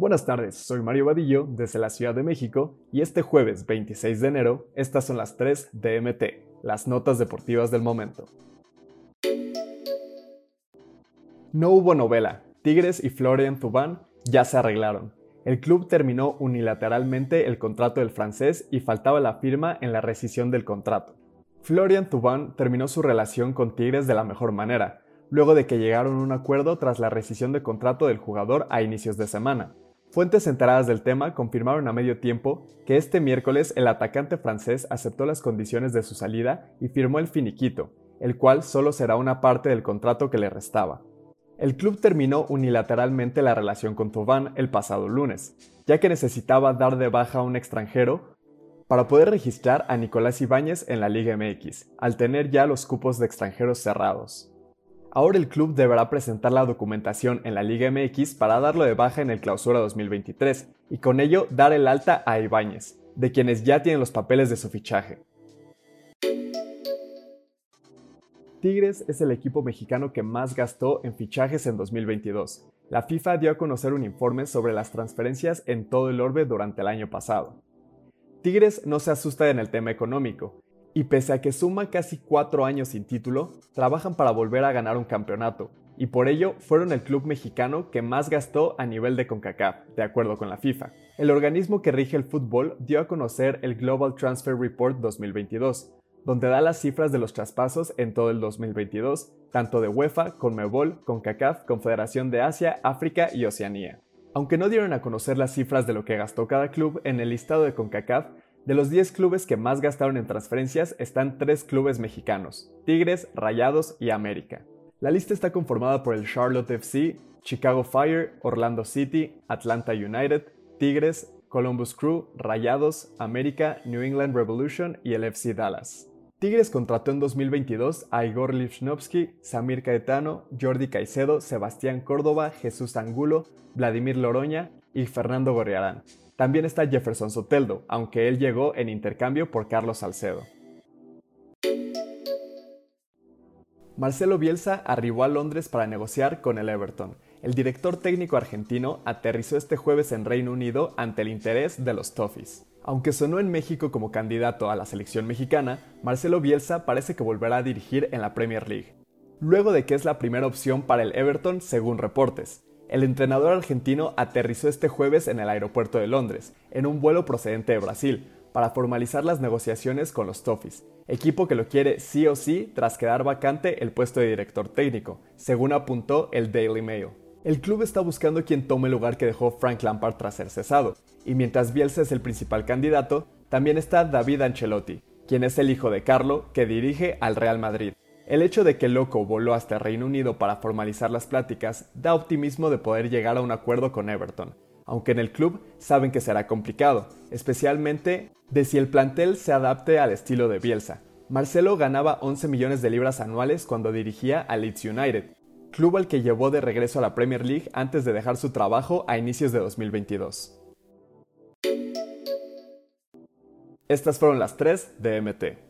Buenas tardes, soy Mario Vadillo desde la Ciudad de México y este jueves 26 de enero estas son las 3 DMT, las notas deportivas del momento. No hubo novela, Tigres y Florian Thauvin ya se arreglaron. El club terminó unilateralmente el contrato del francés y faltaba la firma en la rescisión del contrato. Florian Thauvin terminó su relación con Tigres de la mejor manera, luego de que llegaron a un acuerdo tras la rescisión de contrato del jugador a inicios de semana. Fuentes enteradas del tema confirmaron a medio tiempo que este miércoles el atacante francés aceptó las condiciones de su salida y firmó el finiquito, el cual solo será una parte del contrato que le restaba. El club terminó unilateralmente la relación con Thauvin el pasado lunes, ya que necesitaba dar de baja a un extranjero para poder registrar a Nicolás Ibáñez en la Liga MX, al tener ya los cupos de extranjeros cerrados. Ahora el club deberá presentar la documentación en la Liga MX para darlo de baja en el Clausura 2023 y con ello dar el alta a Ibáñez, de quienes ya tienen los papeles de su fichaje. Tigres es el equipo mexicano que más gastó en fichajes en 2022. La FIFA dio a conocer un informe sobre las transferencias en todo el orbe durante el año pasado. Tigres no se asusta en el tema económico, y pese a que suma casi cuatro años sin título, trabajan para volver a ganar un campeonato, y por ello fueron el club mexicano que más gastó a nivel de CONCACAF, de acuerdo con la FIFA. El organismo que rige el fútbol dio a conocer el Global Transfer Report 2022, donde da las cifras de los traspasos en todo el 2022, tanto de UEFA, CONMEBOL, CONCACAF, Confederación de Asia, África y Oceanía. Aunque no dieron a conocer las cifras de lo que gastó cada club en el listado de CONCACAF, de los 10 clubes que más gastaron en transferencias están tres clubes mexicanos, Tigres, Rayados y América. La lista está conformada por el Charlotte FC, Chicago Fire, Orlando City, Atlanta United, Tigres, Columbus Crew, Rayados, América, New England Revolution y el FC Dallas. Tigres contrató en 2022 a Igor Lipsnovsky, Samir Caetano, Jordi Caicedo, Sebastián Córdoba, Jesús Angulo, Vladimir Loroña y Fernando Gorriarán, también está Jefferson Soteldo, aunque él llegó en intercambio por Carlos Salcedo. Marcelo Bielsa arribó a Londres para negociar con el Everton. El director técnico argentino aterrizó este jueves en Reino Unido ante el interés de los Toffees. Aunque sonó en México como candidato a la selección mexicana, Marcelo Bielsa parece que volverá a dirigir en la Premier League, luego de que es la primera opción para el Everton según reportes. El entrenador argentino aterrizó este jueves en el aeropuerto de Londres, en un vuelo procedente de Brasil, para formalizar las negociaciones con los Toffees, equipo que lo quiere sí o sí tras quedar vacante el puesto de director técnico, según apuntó el Daily Mail. El club está buscando quien tome el lugar que dejó Frank Lampard tras ser cesado, y mientras Bielsa es el principal candidato, también está David Ancelotti, quien es el hijo de Carlo, que dirige al Real Madrid. El hecho de que Loco voló hasta Reino Unido para formalizar las pláticas da optimismo de poder llegar a un acuerdo con Everton, aunque en el club saben que será complicado, especialmente de si el plantel se adapte al estilo de Bielsa. Marcelo ganaba 11 millones de libras anuales cuando dirigía a Leeds United, club al que llevó de regreso a la Premier League antes de dejar su trabajo a inicios de 2022. Estas fueron las tres de MT.